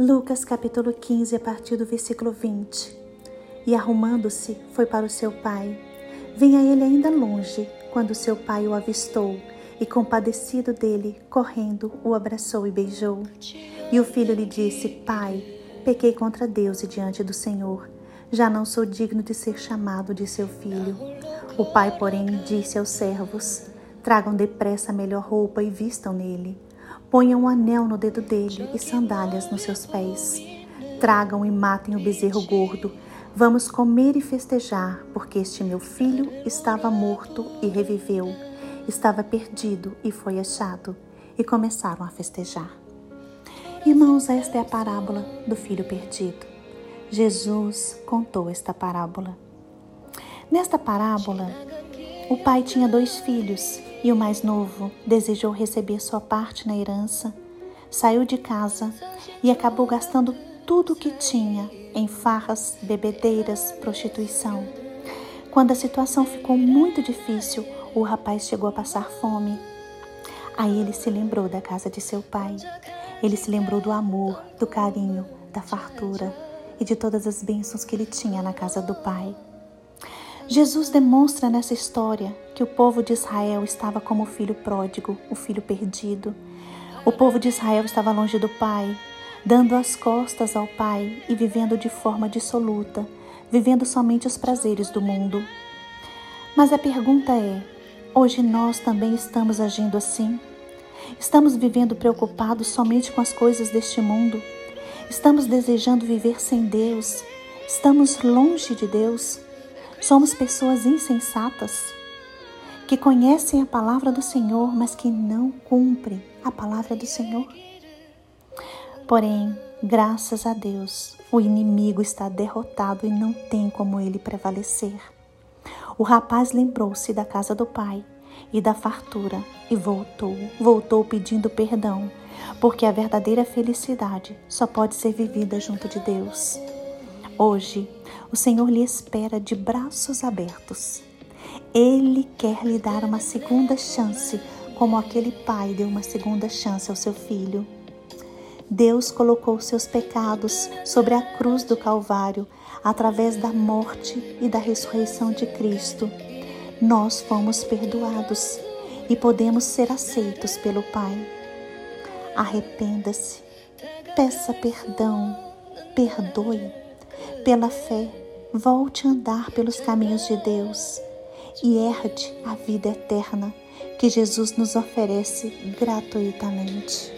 Lucas capítulo 15, a partir do versículo 20. E arrumando-se, foi para o seu pai. Vinha ele ainda longe, quando seu pai o avistou, e compadecido dele, correndo, o abraçou e beijou. E o filho lhe disse: Pai, pequei contra Deus e diante do Senhor. Já não sou digno de ser chamado de seu filho. O pai, porém, disse aos servos: Tragam depressa a melhor roupa e vistam nele Ponham um anel no dedo dele e sandálias nos seus pés. Tragam e matem o bezerro gordo. Vamos comer e festejar, porque este meu filho estava morto e reviveu, estava perdido e foi achado. E começaram a festejar. Irmãos, esta é a parábola do filho perdido. Jesus contou esta parábola. Nesta parábola, o pai tinha dois filhos e o mais novo desejou receber sua parte na herança. Saiu de casa e acabou gastando tudo o que tinha em farras, bebedeiras, prostituição. Quando a situação ficou muito difícil, o rapaz chegou a passar fome. Aí ele se lembrou da casa de seu pai. Ele se lembrou do amor, do carinho, da fartura e de todas as bênçãos que ele tinha na casa do pai. Jesus demonstra nessa história que o povo de Israel estava como o filho pródigo, o filho perdido. O povo de Israel estava longe do Pai, dando as costas ao Pai e vivendo de forma dissoluta, vivendo somente os prazeres do mundo. Mas a pergunta é: hoje nós também estamos agindo assim? Estamos vivendo preocupados somente com as coisas deste mundo? Estamos desejando viver sem Deus? Estamos longe de Deus? Somos pessoas insensatas que conhecem a palavra do Senhor, mas que não cumprem a palavra do Senhor. Porém, graças a Deus, o inimigo está derrotado e não tem como ele prevalecer. O rapaz lembrou-se da casa do pai e da fartura e voltou, voltou pedindo perdão, porque a verdadeira felicidade só pode ser vivida junto de Deus. Hoje, o Senhor lhe espera de braços abertos. Ele quer lhe dar uma segunda chance, como aquele pai deu uma segunda chance ao seu filho. Deus colocou seus pecados sobre a cruz do Calvário através da morte e da ressurreição de Cristo. Nós fomos perdoados e podemos ser aceitos pelo Pai. Arrependa-se, peça perdão, perdoe pela fé, volte a andar pelos caminhos de Deus e herde a vida eterna que Jesus nos oferece gratuitamente.